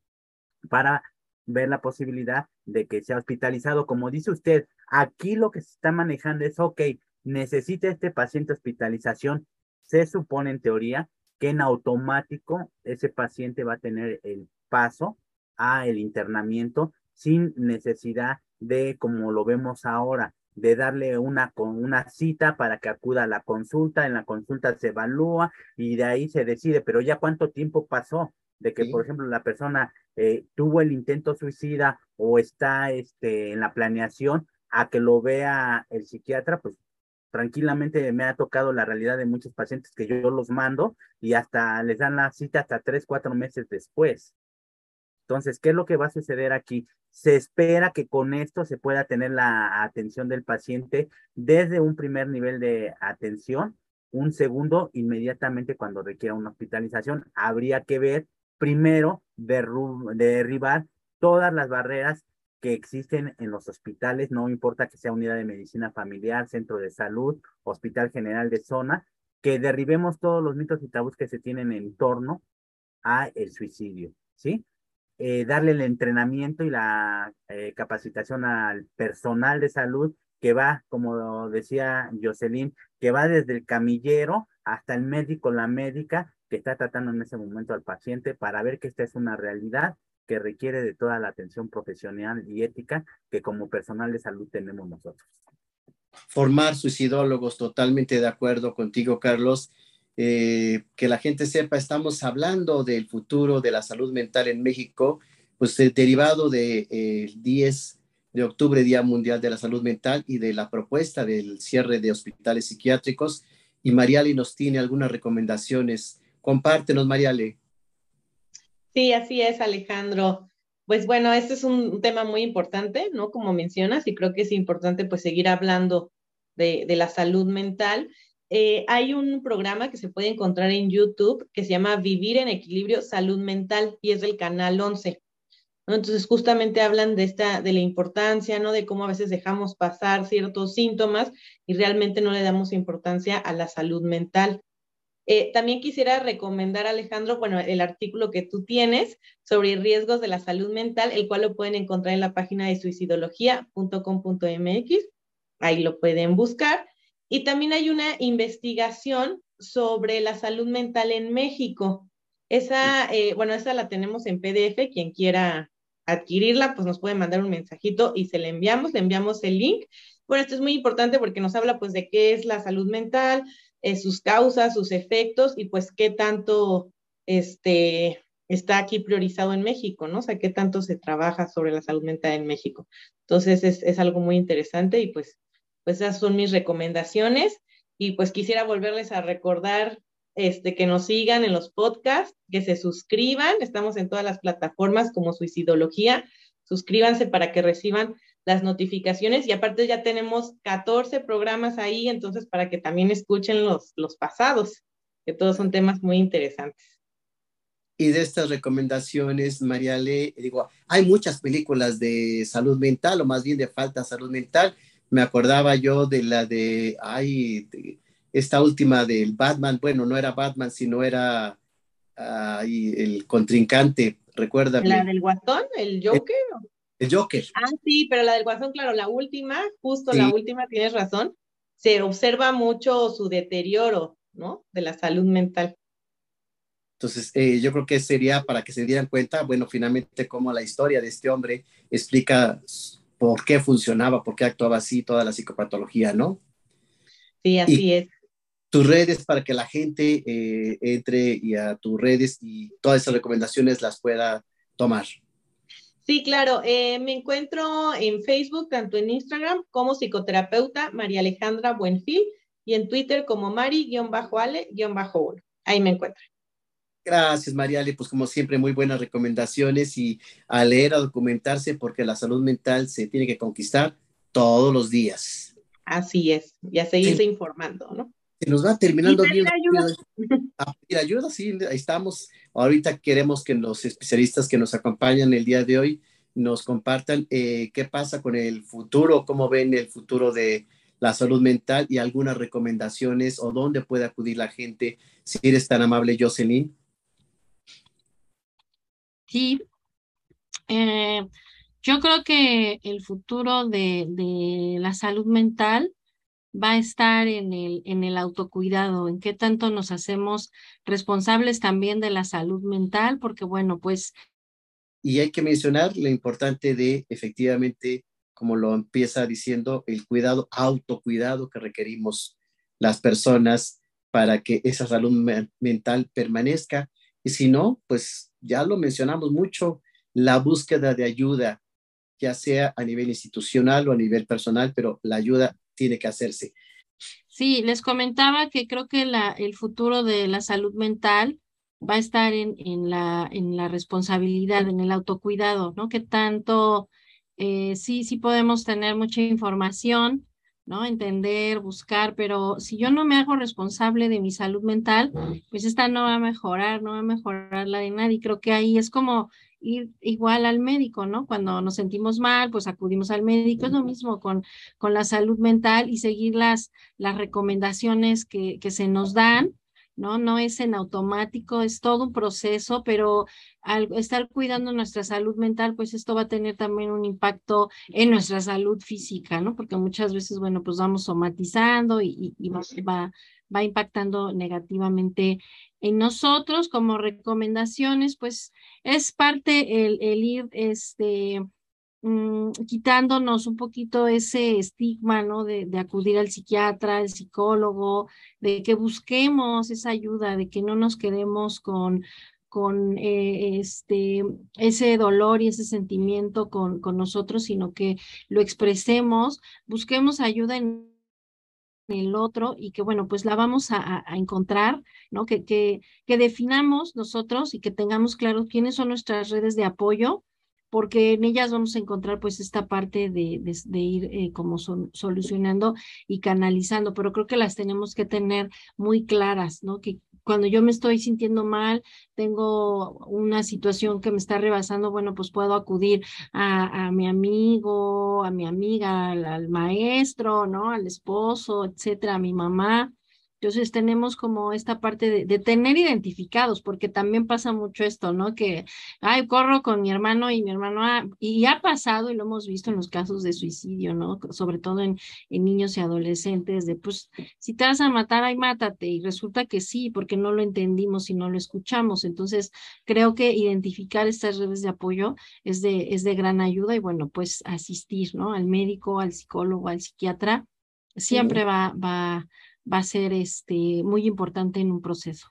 para ver la posibilidad de que sea hospitalizado. Como dice usted, aquí lo que se está manejando es, ok, necesita este paciente hospitalización. Se supone en teoría que en automático ese paciente va a tener el paso a el internamiento sin necesidad de, como lo vemos ahora, de darle una, una cita para que acuda a la consulta, en la consulta se evalúa y de ahí se decide, pero ya cuánto tiempo pasó de que, por ejemplo, la persona eh, tuvo el intento suicida o está este, en la planeación a que lo vea el psiquiatra, pues tranquilamente me ha tocado la realidad de muchos pacientes que yo los mando y hasta les dan la cita hasta tres, cuatro meses después. Entonces, ¿qué es lo que va a suceder aquí? Se espera que con esto se pueda tener la atención del paciente desde un primer nivel de atención, un segundo inmediatamente cuando requiera una hospitalización. Habría que ver primero derribar todas las barreras que existen en los hospitales, no importa que sea unidad de medicina familiar, centro de salud, hospital general de zona, que derribemos todos los mitos y tabús que se tienen en torno a el suicidio, ¿sí? Eh, darle el entrenamiento y la eh, capacitación al personal de salud que va, como decía Jocelyn, que va desde el camillero hasta el médico, la médica, que está tratando en ese momento al paciente para ver que esta es una realidad que requiere de toda la atención profesional y ética que como personal de salud tenemos nosotros. Formar suicidólogos, totalmente de acuerdo contigo, Carlos. Eh, que la gente sepa, estamos hablando del futuro de la salud mental en México, pues derivado del de, 10 eh, de octubre, Día Mundial de la Salud Mental, y de la propuesta del cierre de hospitales psiquiátricos. Y Mariale nos tiene algunas recomendaciones. Compártenos, Mariale. Sí, así es, Alejandro. Pues bueno, este es un tema muy importante, ¿no? Como mencionas, y creo que es importante pues seguir hablando de la salud mental. Eh, hay un programa que se puede encontrar en YouTube que se llama Vivir en Equilibrio Salud Mental y es del canal 11. Entonces, justamente hablan de esta, de la importancia, ¿no? De cómo a veces dejamos pasar ciertos síntomas y realmente no le damos importancia a la salud mental. Eh, también quisiera recomendar, Alejandro, bueno, el artículo que tú tienes sobre riesgos de la salud mental, el cual lo pueden encontrar en la página de suicidología.com.mx. Ahí lo pueden buscar. Y también hay una investigación sobre la salud mental en México. Esa, eh, bueno, esa la tenemos en PDF. Quien quiera adquirirla, pues nos puede mandar un mensajito y se le enviamos, le enviamos el link. Bueno, esto es muy importante porque nos habla pues de qué es la salud mental, eh, sus causas, sus efectos y pues qué tanto este, está aquí priorizado en México, ¿no? O sea, qué tanto se trabaja sobre la salud mental en México. Entonces es, es algo muy interesante y pues, pues esas son mis recomendaciones y pues quisiera volverles a recordar este, que nos sigan en los podcasts, que se suscriban, estamos en todas las plataformas como Suicidología, suscríbanse para que reciban las notificaciones y aparte ya tenemos 14 programas ahí, entonces para que también escuchen los, los pasados, que todos son temas muy interesantes. Y de estas recomendaciones, María Le, digo, hay muchas películas de salud mental o más bien de falta de salud mental. Me acordaba yo de la de, ay, esta última del Batman, bueno, no era Batman, sino era el contrincante, recuerda. ¿La del Guasón, el Joker? El, Joker. Ah, sí, pero la del Guasón, claro, la última, justo la última, tienes razón, se observa mucho su deterioro, ¿no? De la salud mental. Entonces, eh, yo creo que sería para que se dieran cuenta, bueno, finalmente cómo la historia de este hombre explica por qué funcionaba, por qué actuaba así toda la psicopatología, ¿no? Sí, así es tus redes para que la gente eh, entre y a tus redes y todas esas recomendaciones las pueda tomar. Sí, claro. Eh, me encuentro en Facebook, tanto en Instagram como psicoterapeuta María Alejandra Buenfil y en Twitter como Mari-Ale-1. Ahí me encuentro. Gracias, Mariale. Pues como siempre, muy buenas recomendaciones y a leer, a documentarse, porque la salud mental se tiene que conquistar todos los días. Así es, y a seguirse informando, ¿no? se nos va terminando bien. Ayuda. A pedir ayuda, sí, ahí estamos. Ahorita queremos que los especialistas que nos acompañan el día de hoy nos compartan eh, qué pasa con el futuro, cómo ven el futuro de la salud mental y algunas recomendaciones o dónde puede acudir la gente. Si eres tan amable, Jocelyn. Sí, eh, yo creo que el futuro de, la salud mental va a estar en el autocuidado, en qué tanto nos hacemos responsables también de la salud mental, porque bueno, pues... Y hay que mencionar lo importante de efectivamente, como lo empieza diciendo, el cuidado, autocuidado que requerimos las personas para que esa salud mental permanezca. Y si no, pues ya lo mencionamos mucho, la búsqueda de ayuda, ya sea a nivel institucional o a nivel personal, pero la ayuda tiene que hacerse. Sí, les comentaba que creo que la, el futuro de la salud mental va a estar en, en, la, en la responsabilidad, en el autocuidado, ¿no? Que tanto, eh, sí, sí podemos tener mucha información, ¿no? Entender, buscar, pero si yo no me hago responsable de mi salud mental, pues esta no va a mejorar, no va a mejorar la de nadie. Creo que ahí es como ir igual al médico, ¿no? Cuando nos sentimos mal, pues acudimos al médico. Es lo mismo con, con la salud mental y seguir las, las recomendaciones que, que se nos dan, ¿no? No es en automático, es todo un proceso, pero al estar cuidando nuestra salud mental, pues esto va a tener también un impacto en nuestra salud física, ¿no? Porque muchas veces, bueno, pues vamos somatizando y, y, va, va impactando negativamente en nosotros como recomendaciones, pues es parte el, el ir este, mm, quitándonos un poquito ese estigma, ¿no? De, acudir al psiquiatra, al psicólogo, de que busquemos esa ayuda, de que no nos quedemos con con eh, este, ese dolor y ese sentimiento con, con nosotros, sino que lo expresemos, busquemos ayuda en el otro y que, bueno, pues la vamos a, encontrar, ¿no? Que, que, que, definamos nosotros y que tengamos claro quiénes son nuestras redes de apoyo, porque en ellas vamos a encontrar pues esta parte de, de, ir eh, como solucionando y canalizando, pero creo que las tenemos que tener muy claras, ¿no? Que cuando yo me estoy sintiendo mal, tengo una situación que me está rebasando, bueno, pues puedo acudir a, mi amigo, a mi amiga, al, maestro, ¿no? Al esposo, etcétera, a mi mamá. Entonces tenemos como esta parte de, de, tener identificados, porque también pasa mucho esto, ¿no? Que, ay, corro con mi hermano y mi hermano, ha, y ha pasado y lo hemos visto en los casos de suicidio, ¿no? Sobre todo en, en niños y adolescentes, de pues, si te vas a matar, ay, mátate. Y resulta que sí, porque no lo entendimos y no lo escuchamos. Entonces, creo que identificar estas redes de apoyo es de, es de gran ayuda y bueno, pues asistir, ¿no? Al médico, al psicólogo, al psiquiatra, siempre va, va va a ser este, muy importante en un proceso.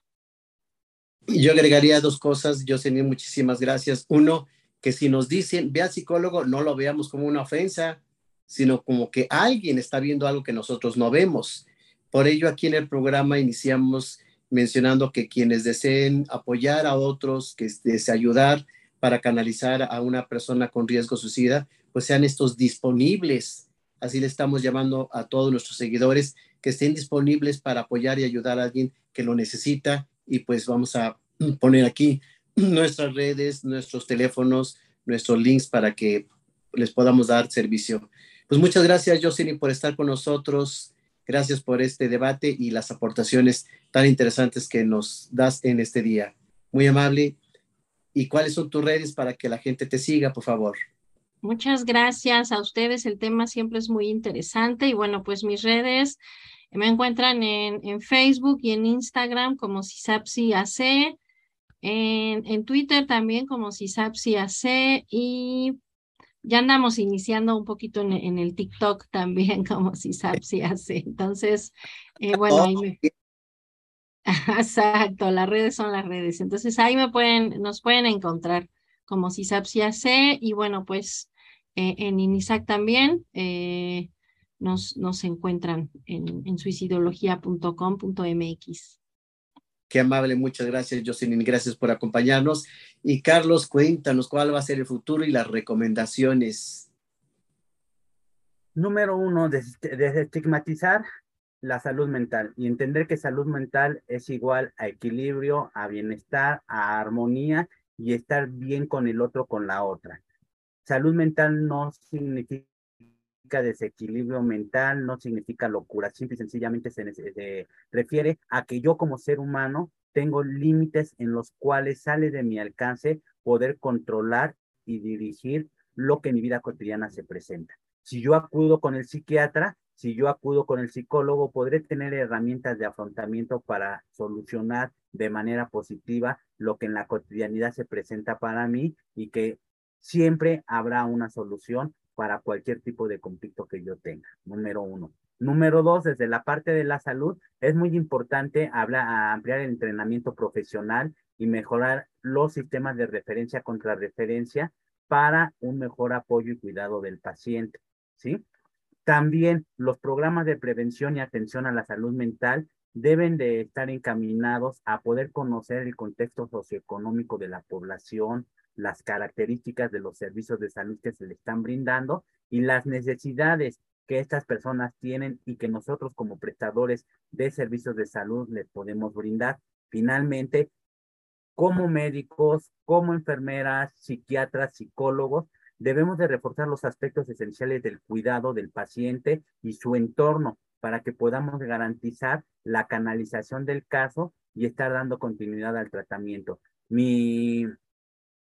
Yo agregaría dos cosas, yo Jocelyn, muchísimas gracias. Uno, que si nos dicen, ve al psicólogo, no lo veamos como una ofensa, sino como que alguien está viendo algo que nosotros no vemos. Por ello, aquí en el programa iniciamos mencionando que quienes deseen apoyar a otros, que deseen ayudar para canalizar a una persona con riesgo suicida, pues sean estos disponibles. Así le estamos llamando a todos nuestros seguidores que estén disponibles para apoyar y ayudar a alguien que lo necesita. Y pues vamos a poner aquí nuestras redes, nuestros teléfonos, nuestros links para que les podamos dar servicio. Pues muchas gracias, Jocelyn, por estar con nosotros. Gracias por este debate y las aportaciones tan interesantes que nos das en este día. Muy amable. ¿Y cuáles son tus redes para que la gente te siga, por favor? Muchas gracias a ustedes. El tema siempre es muy interesante. Y bueno, pues mis redes me encuentran en, en Facebook y en Instagram como CISAPSIAC, en, en Twitter también como CISAPSIAC y ya andamos iniciando un poquito en, el TikTok también, como si si hace. Entonces, eh, bueno, ahí me... Exacto, las redes son las redes. Entonces ahí me pueden, nos pueden encontrar como hace y bueno, pues eh, en INISAC también eh, nos, nos encuentran en, en suicidología.com.mx. Qué amable, muchas gracias, Jocelyn, gracias por acompañarnos. Y Carlos, cuéntanos cuál va a ser el futuro y las recomendaciones. Número uno, desestigmatizar la salud mental y entender que salud mental es igual a equilibrio, a bienestar, a armonía y estar bien con el otro, con la otra. Salud mental no significa desequilibrio mental, no significa locura, simple y sencillamente se, refiere a que yo como ser humano tengo límites en los cuales sale de mi alcance poder controlar y dirigir lo que en mi vida cotidiana se presenta. Si yo acudo con el psiquiatra, si yo acudo con el psicólogo, podré tener herramientas de afrontamiento para solucionar de manera positiva lo que en la cotidianidad se presenta para mí y que siempre habrá una solución para cualquier tipo de conflicto que yo tenga, número uno. Número dos, desde la parte de la salud, es muy importante hablar, ampliar el entrenamiento profesional y mejorar los sistemas de referencia contra referencia para un mejor apoyo y cuidado del paciente, ¿sí? También los programas de prevención y atención a la salud mental deben de estar encaminados a poder conocer el contexto socioeconómico de la población, las características de los servicios de salud que se le están brindando y las necesidades que estas personas tienen y que nosotros como prestadores de servicios de salud les podemos brindar. Finalmente, como médicos, como enfermeras, psiquiatras, psicólogos, debemos de reforzar los aspectos esenciales del cuidado del paciente y su entorno para que podamos garantizar la canalización del caso y estar dando continuidad al tratamiento. Mi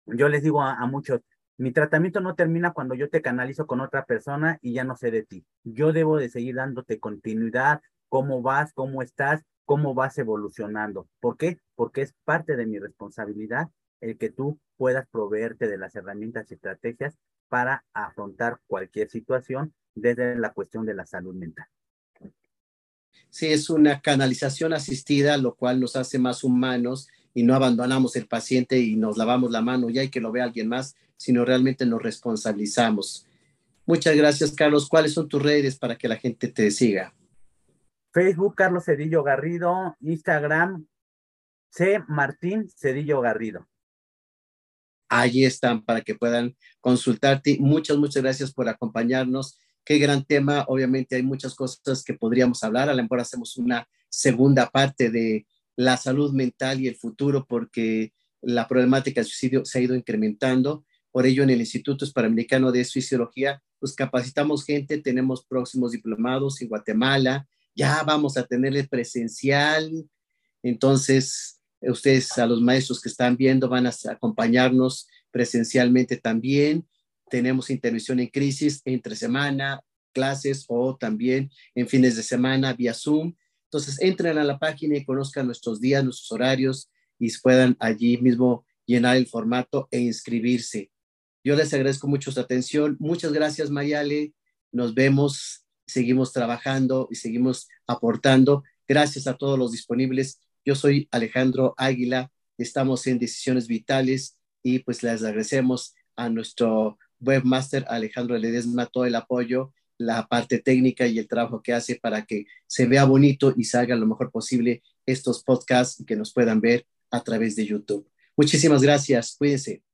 yo les digo a, muchos, mi tratamiento no termina cuando yo te canalizo con otra persona y ya no sé de ti. Yo debo de seguir dándote continuidad, cómo vas, cómo estás, cómo vas evolucionando. ¿Por qué? Porque es parte de mi responsabilidad el que tú puedas proveerte de las herramientas y estrategias para afrontar cualquier situación desde la cuestión de la salud mental. Sí, es una canalización asistida, lo cual nos hace más humanos y no abandonamos el paciente y nos lavamos la mano ya hay que lo vea alguien más, sino realmente nos responsabilizamos. Muchas gracias, Carlos. ¿Cuáles son tus redes para que la gente te siga? Facebook, Carlos Cedillo Garrido, Instagram, C. Martín Cedillo Garrido. Allí están para que puedan consultarte. Muchas, muchas gracias por acompañarnos. Qué gran tema. Obviamente hay muchas cosas que podríamos hablar. A lo mejor hacemos una segunda parte de la salud mental y el futuro porque la problemática del suicidio se ha ido incrementando. Por ello, en el Instituto Hispanoamericano de Suicidología, pues capacitamos gente, tenemos próximos diplomados en Guatemala, ya vamos a tenerle presencial. Entonces, ustedes, a los maestros que están viendo, van a acompañarnos presencialmente también. Tenemos intervención en crisis entre semana, clases o también en fines de semana vía Zoom. Entonces, entren a la página y conozcan nuestros días, nuestros horarios y puedan allí mismo llenar el formato e inscribirse. Yo les agradezco mucho su atención. Muchas gracias, Mayale. Nos vemos, seguimos trabajando y seguimos aportando Gracias a todos los disponibles. Yo soy Alejandro Águila, estamos en Decisiones Vitales y pues les agradecemos a nuestro webmaster Alejandro Ledesma todo el apoyo, la parte técnica y el trabajo que hace para que se vea bonito y salga lo mejor posible estos podcasts y que nos puedan ver a través de YouTube. Muchísimas gracias. Cuídense.